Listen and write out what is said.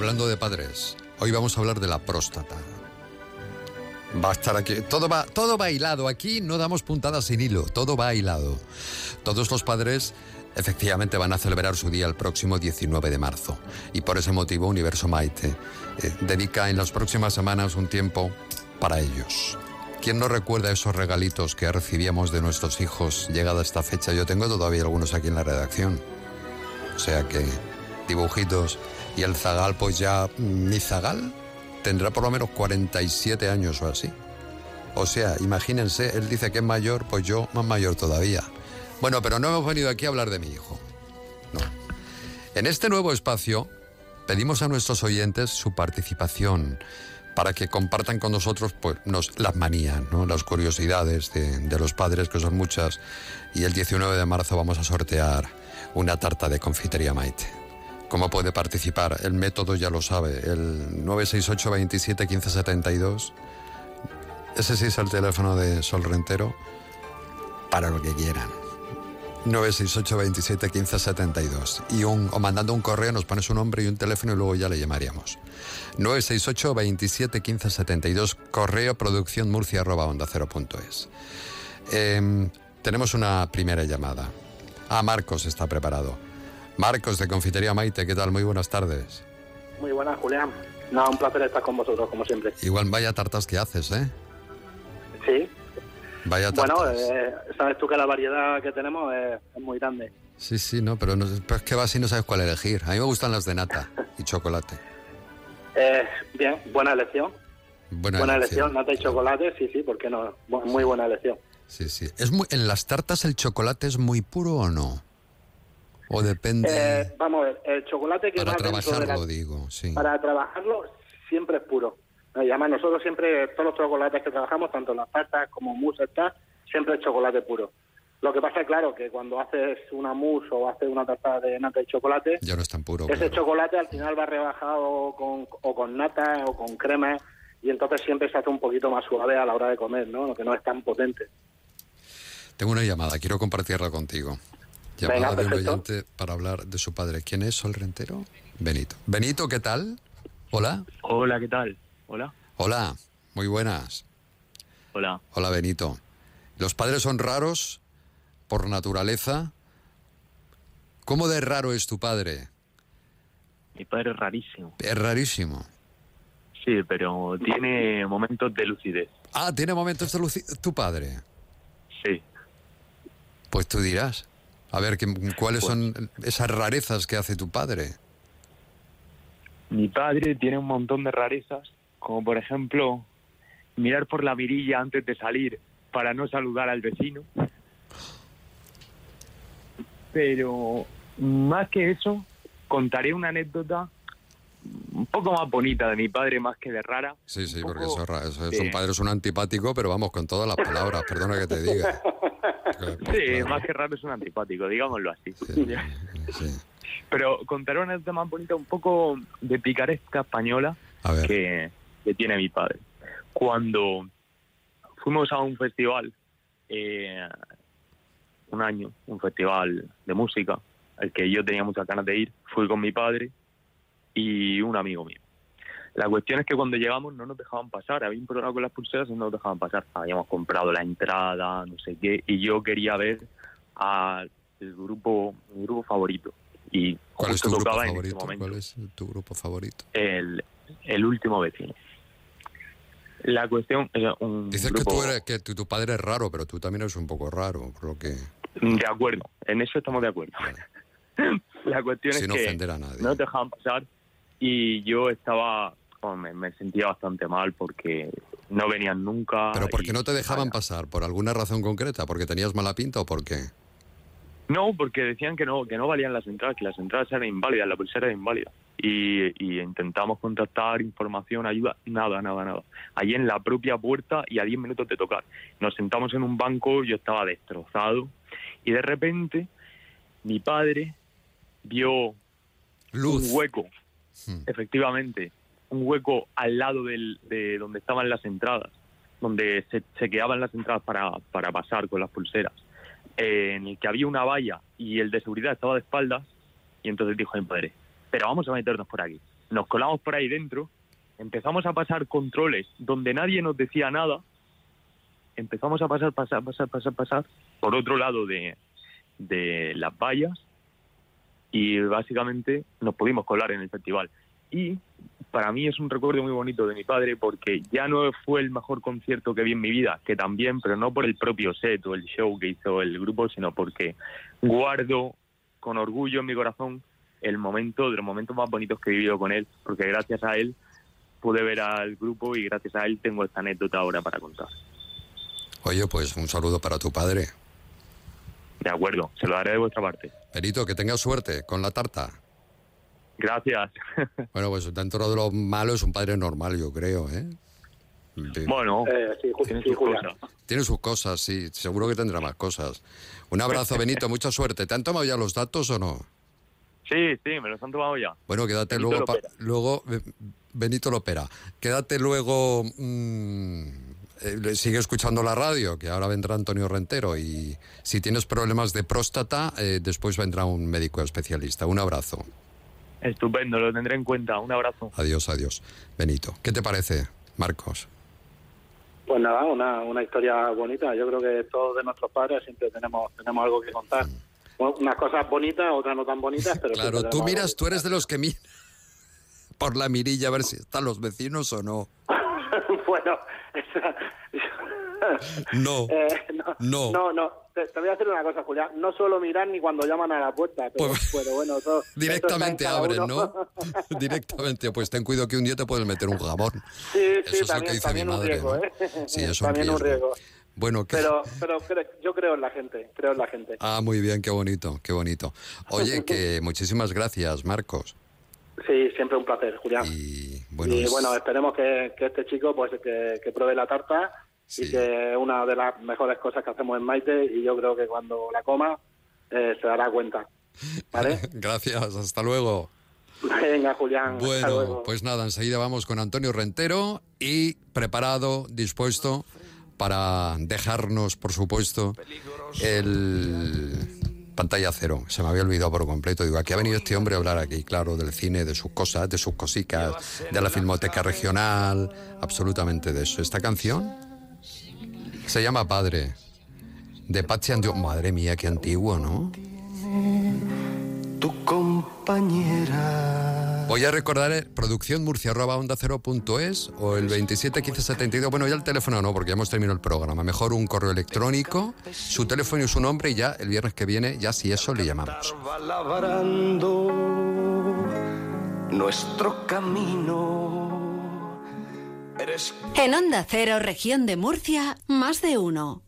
hablando de padres, hoy vamos a hablar de la próstata. Va a estar aquí, todo va, todo va hilado. Aquí no damos puntadas sin hilo, todo va hilado. Todos los padres efectivamente van a celebrar su día el próximo 19 de marzo. Y por ese motivo Universo Maite eh, dedica en las próximas semanas un tiempo para ellos. ¿Quién no recuerda esos regalitos que recibíamos de nuestros hijos llegada esta fecha? Yo tengo todavía algunos aquí en la redacción. O sea que dibujitos y el zagal pues ya mi zagal tendrá por lo menos 47 años o así. O sea, imagínense, él dice que es mayor, pues yo más mayor todavía. Bueno, pero no hemos venido aquí a hablar de mi hijo. No. En este nuevo espacio pedimos a nuestros oyentes su participación para que compartan con nosotros pues, las manías, ¿no? las curiosidades de, de los padres, que son muchas. Y el 19 de marzo vamos a sortear una tarta de confitería Maite. ¿Cómo puede participar? El método ya lo sabe, el 968 27 15 72. Ese sí es el teléfono de Sol Rentero para lo que quieran. 968 27 15 72. Y un, o mandando un correo nos pone su nombre y un teléfono y luego ya le llamaríamos. 968 27 15 72. Correo producción murcia arroba onda cero punto es. Em, tenemos una primera llamada. Ah, Marcos está preparado. Marcos de Confitería Maite, ¿qué tal? Muy buenas tardes. Muy buenas, Julián. No, un placer estar con vosotros, como siempre. Igual vaya tartas que haces, ¿eh? Sí. Vaya tartas. Bueno, eh, sabes tú que la variedad que tenemos es, es muy grande. Sí, sí, no, pero, no, pero es que vas y no sabes cuál elegir. A mí me gustan las de nata y chocolate. Eh, bien, buena elección. Buena, Buena elección. elección, nata y chocolate, sí, sí, ¿por qué no? Muy buena elección. Sí, sí. ¿Es muy, ¿En las tartas el chocolate es muy puro o no? ¿O depende? Eh, vamos a ver, el chocolate que para va dentro de trabajarlo, la- digo, sí. Para trabajarlo siempre es puro. Y además nosotros siempre, todos los chocolates que trabajamos, tanto las tartas como mousse, está, siempre es chocolate puro. Lo que pasa claro que cuando haces una mousse o haces una tarta de nata y chocolate, Ya no es tan puro. ese claro. chocolate al final va rebajado con, o con nata o con crema y entonces siempre se hace un poquito más suave a la hora de comer, ¿no? Lo que no es tan potente. Tengo una llamada, quiero compartirla contigo. Llamada Venga, de un oyente para hablar de su padre. ¿Quién es Sol Rentero? Benito. Benito, ¿qué tal? Hola. Hola, ¿qué tal? Hola. Hola, muy buenas. Hola. Hola, Benito. ¿Los padres son raros por naturaleza? ¿Cómo de raro es tu padre? Mi padre es rarísimo. Es rarísimo. Sí, pero tiene momentos de lucidez. Ah, tiene momentos de luci- tu padre. Sí. Pues tú dirás. A ver, ¿qué- ¿cuáles son esas rarezas que hace tu padre? Mi padre tiene un montón de rarezas, como por ejemplo mirar por la mirilla antes de salir para no saludar al vecino. Pero más que eso, contaré una anécdota un poco más bonita de mi padre más que de rara. Sí, sí, porque eso es ra- eso es de- un padre es un antipático, pero vamos con todas las palabras, perdona que te diga. Claro, Sí, claro. más que raro es un antipático, digámoslo así. Sí, sí. Pero contaré una anécdota más bonita, un poco de picaresca española que tiene mi padre. Cuando fuimos a un festival, eh, un año, un festival de música, al que yo tenía muchas ganas de ir, fui con mi padre y un amigo mío. La cuestión es que cuando llegamos no nos dejaban pasar, había un programa con las pulseras y no nos dejaban pasar. Habíamos comprado la entrada, no sé qué, y yo quería ver al grupo, mi grupo favorito. Y ¿Cuál es tu grupo favorito? momento ¿Cuál es tu grupo favorito? el, el último vecino. La cuestión es un Dices grupo- que, tú eres, que tu, tu padre es raro, pero tú también eres un poco raro, por lo que... De acuerdo, en eso estamos de acuerdo. La cuestión Sin es que ofender a nadie. no nos dejaban pasar y yo estaba, oh, me, me sentía bastante mal porque no venían nunca. ¿Pero por y- qué no te dejaban pasar? ¿Por alguna razón concreta? ¿Porque tenías mala pinta o por qué? No, porque decían que no, que no valían las entradas, que las entradas eran inválidas, la pulsera era inválida. Y, y intentamos contactar información, ayuda, nada, nada, nada. Allí en la propia puerta y a 10 minutos de tocar. Nos sentamos en un banco, yo estaba destrozado y de repente mi padre vio Luz. un hueco, Hmm. efectivamente, un hueco al lado del, de donde estaban las entradas, donde se, se quedaban las entradas para, para pasar con las pulseras, eh, en el que había una valla y el de seguridad estaba de espaldas, y entonces dijo mi padre, pero vamos a meternos por aquí. nos colamos por ahí dentro, empezamos a pasar controles donde nadie nos decía nada, empezamos a pasar, pasar, pasar, pasar, pasar por otro lado de, de las vallas y básicamente nos pudimos colar en el festival. Y para mí es un recuerdo muy bonito de mi padre porque ya no fue el mejor concierto que vi en mi vida, que también, pero no por el propio set o el show que hizo el grupo, sino porque guardo con orgullo en mi corazón el momento de los momentos más bonitos que he vivido con él, porque gracias a él pude ver al grupo y gracias a él tengo esta anécdota ahora para contar. Oye, pues un saludo para tu padre. De acuerdo, se lo daré de vuestra parte. Perito, que tengas suerte con la tarta. Gracias. Bueno, pues dentro de lo malo es un padre normal, yo creo, ¿eh? Bueno, Eh, sí, tiene sí, sus cosas. Tiene sus cosas, sí, seguro que tendrá más cosas. Un abrazo, Benito, mucha suerte. ¿Te han tomado ya los datos o no? Sí, sí, me los han tomado ya. Bueno, quédate Benito luego. pa- luego eh, Benito Lopera. Quédate luego. mm, eh, sigue escuchando la radio, que ahora vendrá Antonio Rentero. Y si tienes problemas de próstata, eh, después vendrá un médico especialista. Un abrazo. Estupendo, lo tendré en cuenta. Un abrazo. Adiós, adiós. Benito. ¿Qué te parece, Marcos? Pues nada, una, una historia bonita. Yo creo que todos de nuestros padres siempre tenemos tenemos algo que contar. Bueno, unas cosas bonitas, otras no tan bonitas, pero Claro, tú miras, tú eres de los que miran por la mirilla a ver si están los vecinos o no. bueno, esa- No. eh, no, No. no, no. Te, te voy a decir una cosa, Julián. No suelo mirar ni cuando llaman a la puerta, pero, Pues- pero bueno, eso, Directamente eso abren, ¿no? Directamente, pues ten cuidado que un día te puedes meter un jamón. Sí, Eso sí, es lo también, que dice mi también un madre, riesgo, ¿no? ¿eh? Sí, es también un riesgo. riesgo. Bueno. Pero, pero yo creo en la gente, creo en la gente. Ah, muy bien, qué bonito, qué bonito. Oye, que muchísimas gracias, Marcos. Sí, siempre un placer, Julián. Y bueno, y es- bueno, esperemos que, que este chico pues que, que pruebe la tarta Sí. y que es una de las mejores cosas que hacemos en Maite y yo creo que cuando la coma eh, se dará cuenta. ¿Vale? gracias, hasta luego. Venga, Julián. hasta Bueno, luego. pues nada, enseguida vamos con Antonio Rentero y preparado, dispuesto para dejarnos, por supuesto, el pantalla cero. Se me había olvidado por completo. Digo, aquí ha venido este hombre a hablar aquí, claro, del cine, de sus cosas, de sus cosicas, de la filmoteca regional, absolutamente de eso. Esta canción se llama Padre, de Patsy the- Madre mía, qué antiguo, ¿no? tu compañera. Voy a recordar producción murcia arroba onda cero punto es o el 27 15 72. Bueno, ya el teléfono no, porque ya hemos terminado el programa. Mejor un correo electrónico, su teléfono y su nombre y ya el viernes que viene, ya si eso le llamamos. Nuestro camino. En Onda Cero, región de Murcia, más de uno.